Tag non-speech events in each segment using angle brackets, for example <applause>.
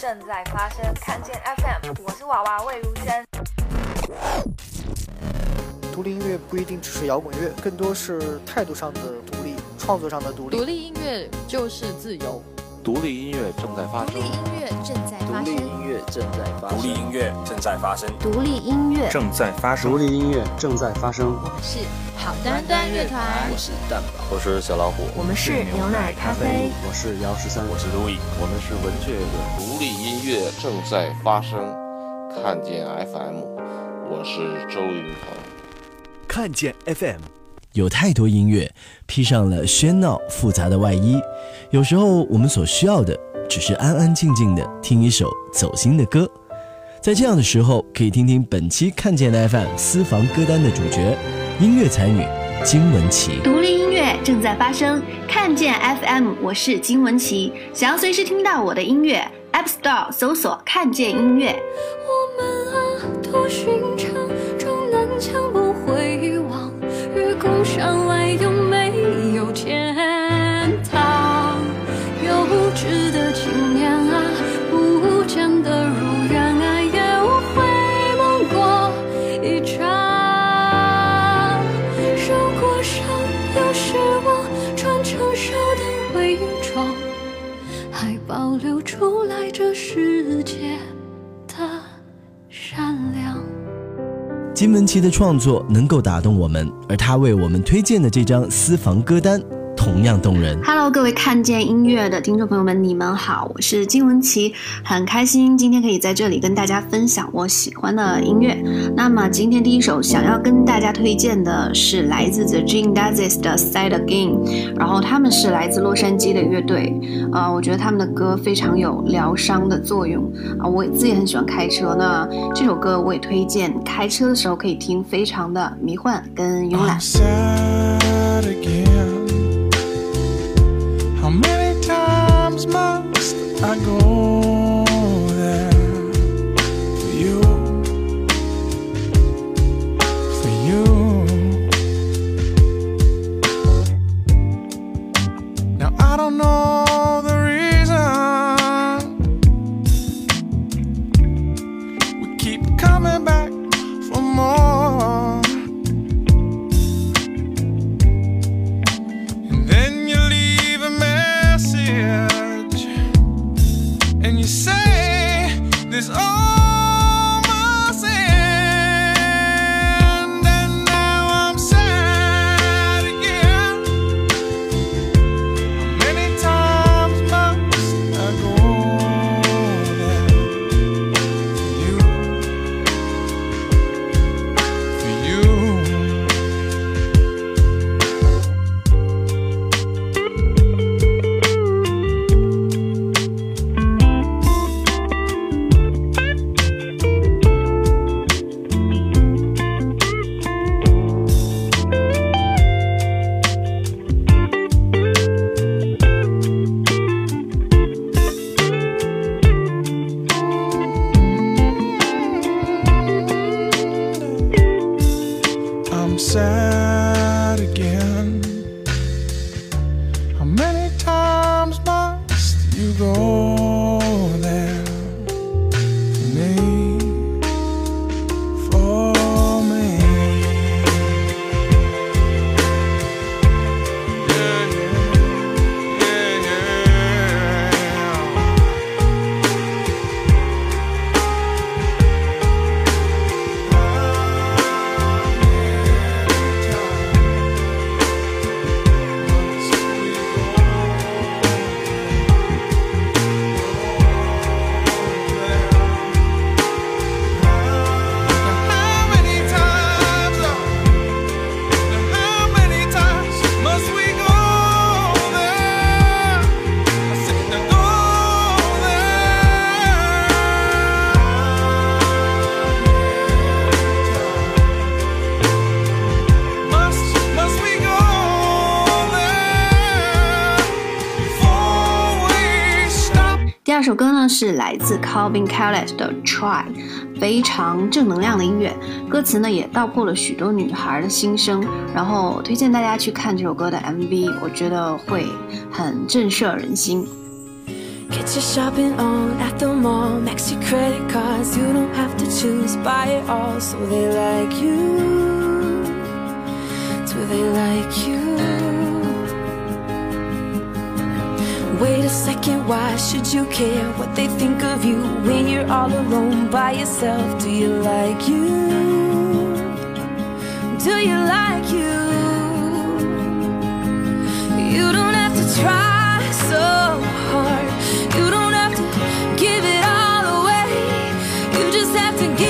正在发生，看见 FM，我是娃娃魏如萱。独立音乐不一定只是摇滚乐，更多是态度上的独立，创作上的独立。独立音乐就是自由。独立音乐正在发生。独立音乐正在发生。独立音乐正在发生。独立音乐正在发生。独立音乐正在发生。独立音乐正在发生。我们是好端端乐团。我是蛋宝。我是小老虎。我们是牛奶咖啡。我是姚十三。我是路易。我们是文雀乐。独立音乐正在发生。看见 FM，我是周云鹏。看见 FM，有太多音乐披上了喧闹复杂的外衣，有时候我们所需要的只是安安静静的听一首走心的歌。在这样的时候，可以听听本期看见 FM 私房歌单的主角——音乐才女金文琪。独立音乐正在发生，看见 FM，我是金文琪。想要随时听到我的音乐，App Store 搜索“看见音乐”。我们啊，都寻这世界的善良。金玟岐的创作能够打动我们，而他为我们推荐的这张私房歌单同样动人。Hello，各位看见音乐的听众朋友们，你们好，我是金文琪，很开心今天可以在这里跟大家分享我喜欢的音乐。那么今天第一首想要跟大家推荐的是来自 The Gene Dazes 的 Side Again，然后他们是来自洛杉矶的乐队，呃，我觉得他们的歌非常有疗伤的作用啊、我自己很喜欢开车，那这首歌我也推荐开车的时候可以听，非常的迷幻跟慵懒。Go say this all 是来自 Calvin Callet 的《Try》，非常正能量的音乐，歌词呢也道破了许多女孩的心声。然后推荐大家去看这首歌的 MV，我觉得会很震慑人心。Get your shopping on at the mall. Max your credit cards. You don't have to choose. Buy it all so they like you. Do they like you? Wait a second, why should you care what they think of you when you're all alone by yourself? Do you like you? Do you like you? You don't have to try so hard. You don't have to give it all away. You just have to get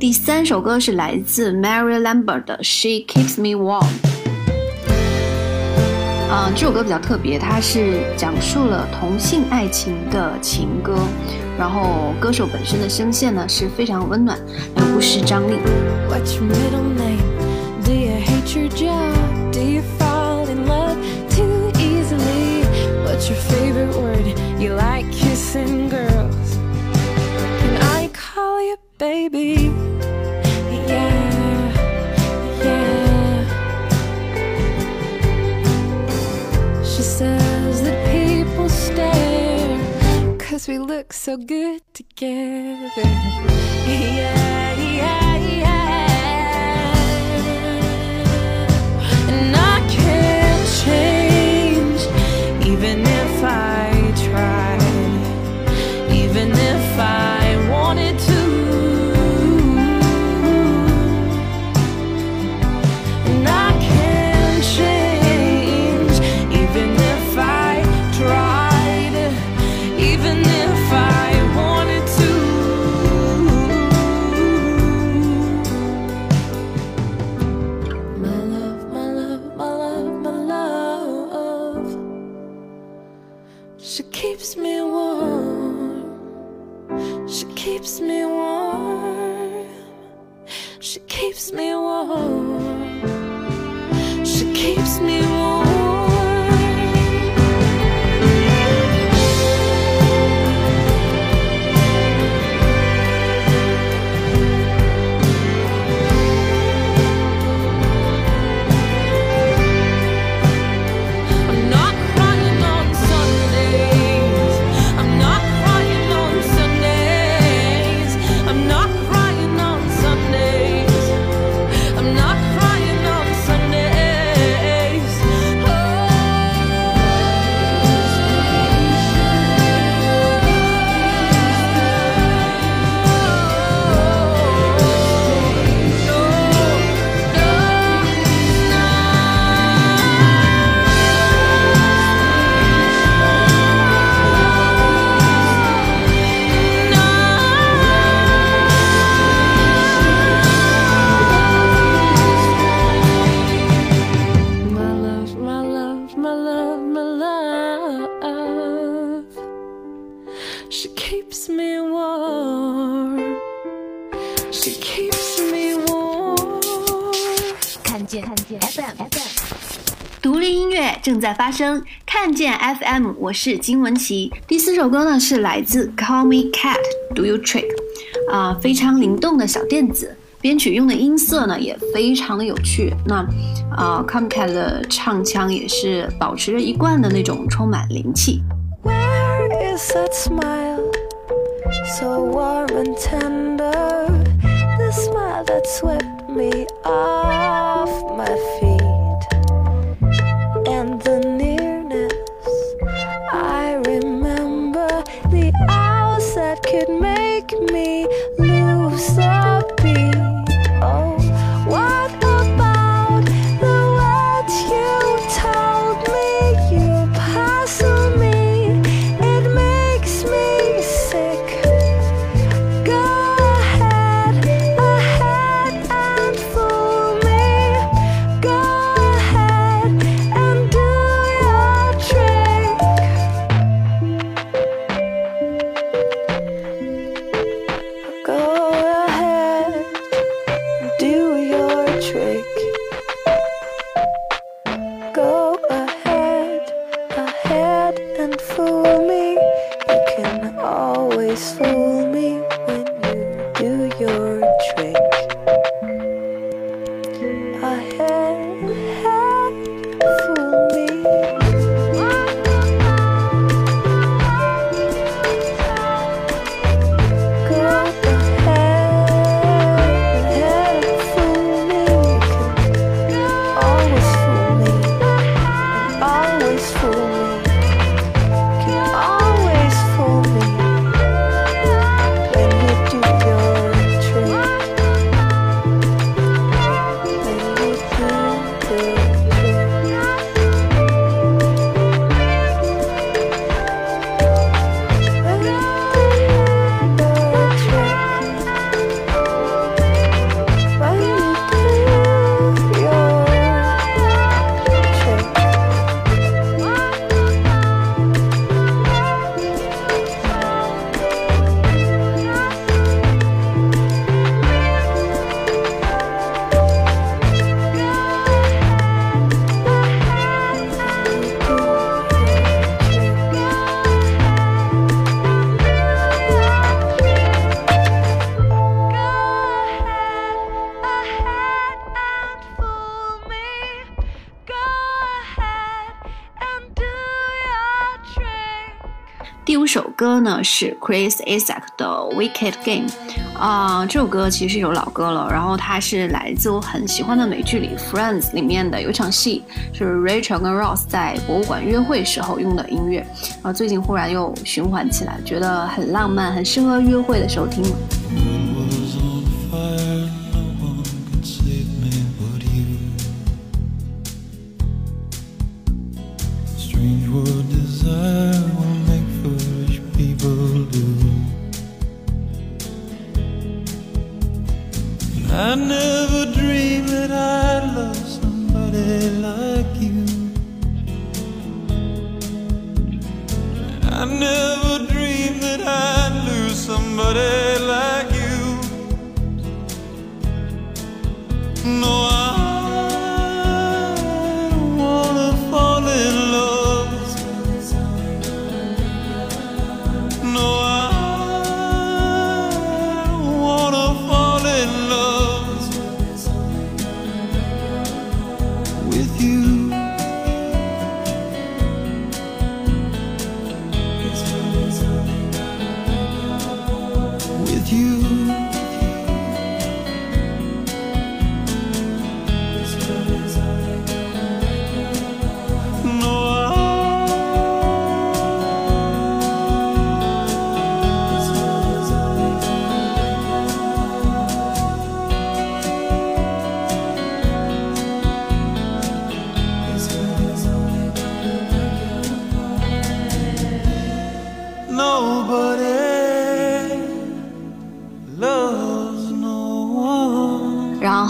第三首歌是来自 Mary Lambert 的《She Keeps Me Warm》。嗯、这首歌比较特别，它是讲述了同性爱情的情歌，然后歌手本身的声线呢是非常温暖，又不失张力。What's your middle name? Do you hate your job? Look so good together. <laughs> Yeah, 在发生，看见 FM，我是金文琪。第四首歌呢是来自 Call Me Cat，Do You Trick？啊、非常灵动的小电子，编曲用的音色呢也非常的有趣。那啊、c a l l Me Cat 的唱腔也是保持着一贯的那种充满灵气。Where is that smile? So warm and tender. The smile that swept me off my feet. 歌呢是 Chris Isaak 的《Wicked Game》啊、这首歌其实是一首老歌了，然后它是来自我很喜欢的美剧里《Friends》里面的有一场戏，是 Rachel 跟 Ross 在博物馆约会时候用的音乐，然后最近忽然又循环起来，觉得很浪漫，很适合约会的时候听。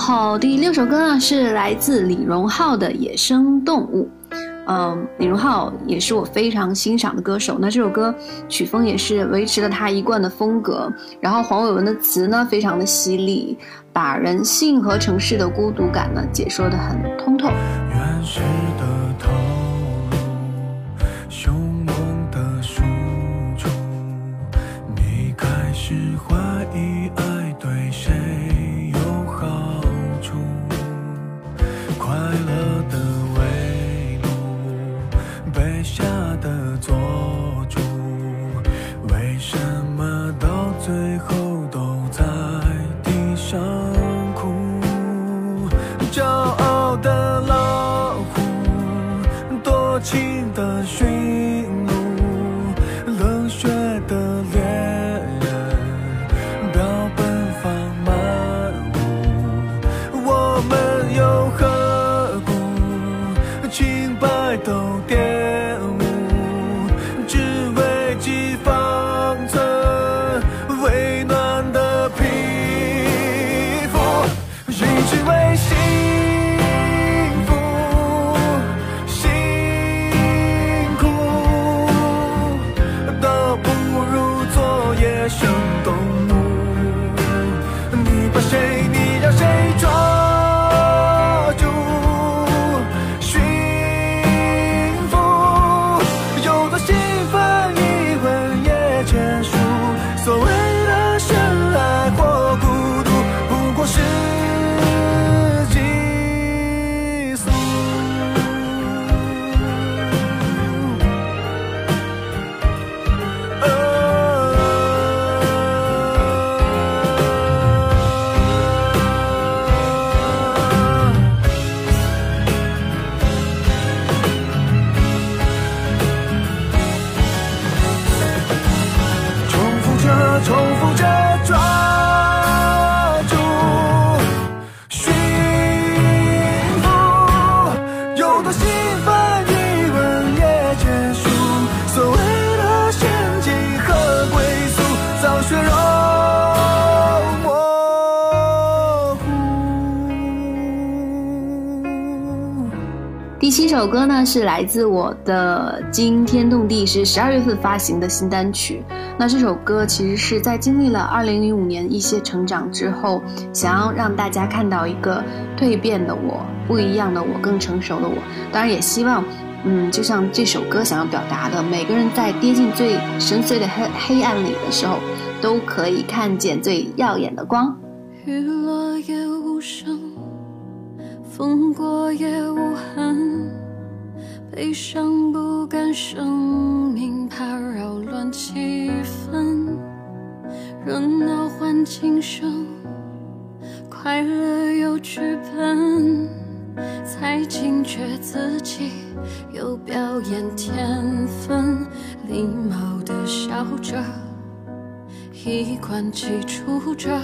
好第六首歌呢是来自李荣浩的《野生动物》。嗯，李荣浩也是我非常欣赏的歌手。那这首歌曲风也是维持了他一贯的风格。然后黄伟文的词呢，非常的犀利，把人性和城市的孤独感呢解说的很通透。原为谁？呢是来自我的惊天动地，是十二月份发行的新单曲。那这首歌其实是在经历了二零零五年一些成长之后，想要让大家看到一个蜕变的我，不一样的我，更成熟的我。当然也希望，嗯，就像这首歌想要表达的，每个人在跌进最深邃的黑黑暗里的时候，都可以看见最耀眼的光。雨落也无声，风过也无痕，悲伤不甘生命怕扰乱气氛，热闹换轻声，快乐有剧本，才惊觉自己有表演天分，礼貌的笑着，一贯记住着。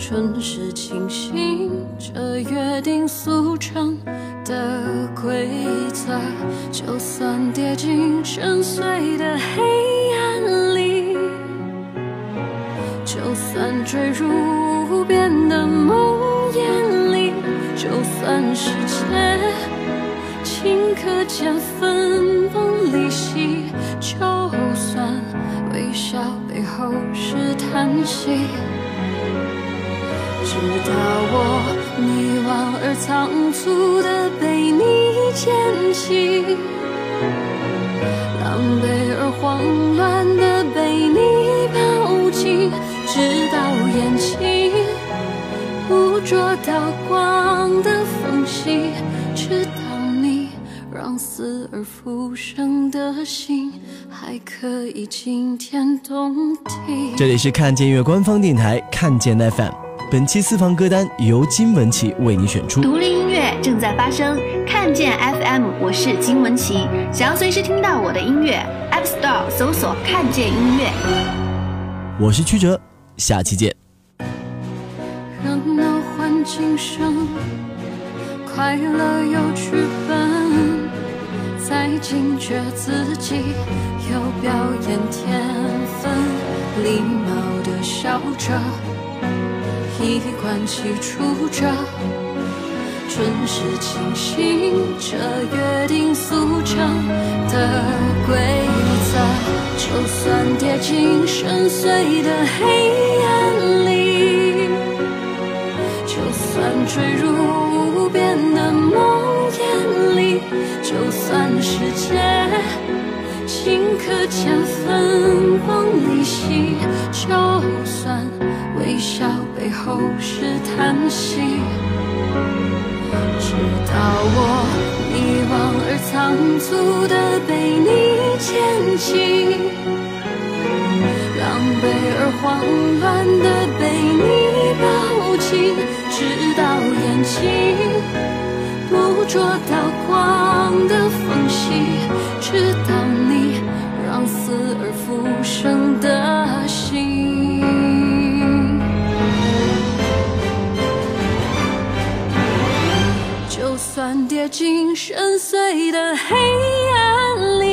准时清醒，这约定俗成的规则。就算跌进深邃的黑暗里，就算坠入无边的梦魇里，就算世界顷刻间分崩离析，就算微笑背后是叹息。直到我迷惘而仓促的被你捡起，狼狈而慌乱的被你抱紧，直到眼睛捕捉到光的缝隙，直到你让死而复生的心还可以惊天动地。这里是看见音乐官方电台看见 FM，本期私房歌单由金文琪为你选出。独立音乐正在发生，看见 FM，我是金文琪。想要随时听到我的音乐，App Store 搜索“看见音乐”。我是曲哲，下期见。热闹换轻声，快乐有剧本，才惊觉自己有表演天分，礼貌的笑着，衣冠齐出着，准时清醒，这约定俗成的规则。就算跌进深邃的黑暗里，就算坠入无边的梦魇里，就算世界顷刻间分崩离析，后是叹息。直到我迷惘而仓促地被你牵起，狼狈而慌乱地被你抱紧，直到眼睛捕捉到光的缝隙，算跌进深邃的黑暗里，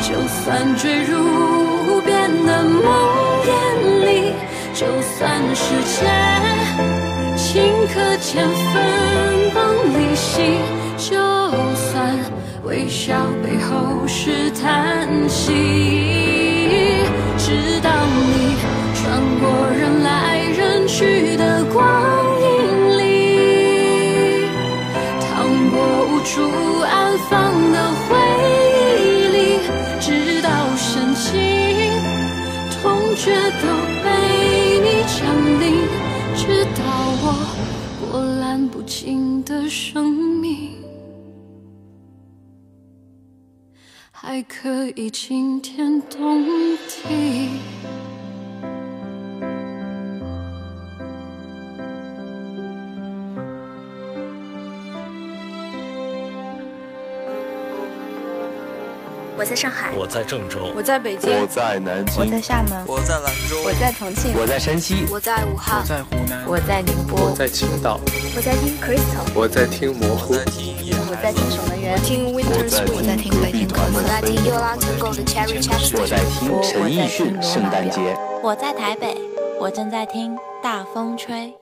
就算坠入无边的梦魇里，就算世界顷刻间分崩离析，就算微笑背后是叹息，直到你穿过人来人去的光处安放的回忆里，直到深情痛觉都被你降临，直到我波澜不惊的生命还可以惊天动地。在上海，我在郑州，我在北京，我在南京，我在厦门，我在兰州，我在重庆，我在山西，我在武汉，我在湖南，我在宁波，我在青岛，我在听 Crystal，我在听模糊，我在听夜我在听守门员，听 Winter Spring，我在听北京团我在听 Yola Tango 的 Cherry Chapter，我在听陈奕迅《圣诞节》，我在台北，我正在听大风吹。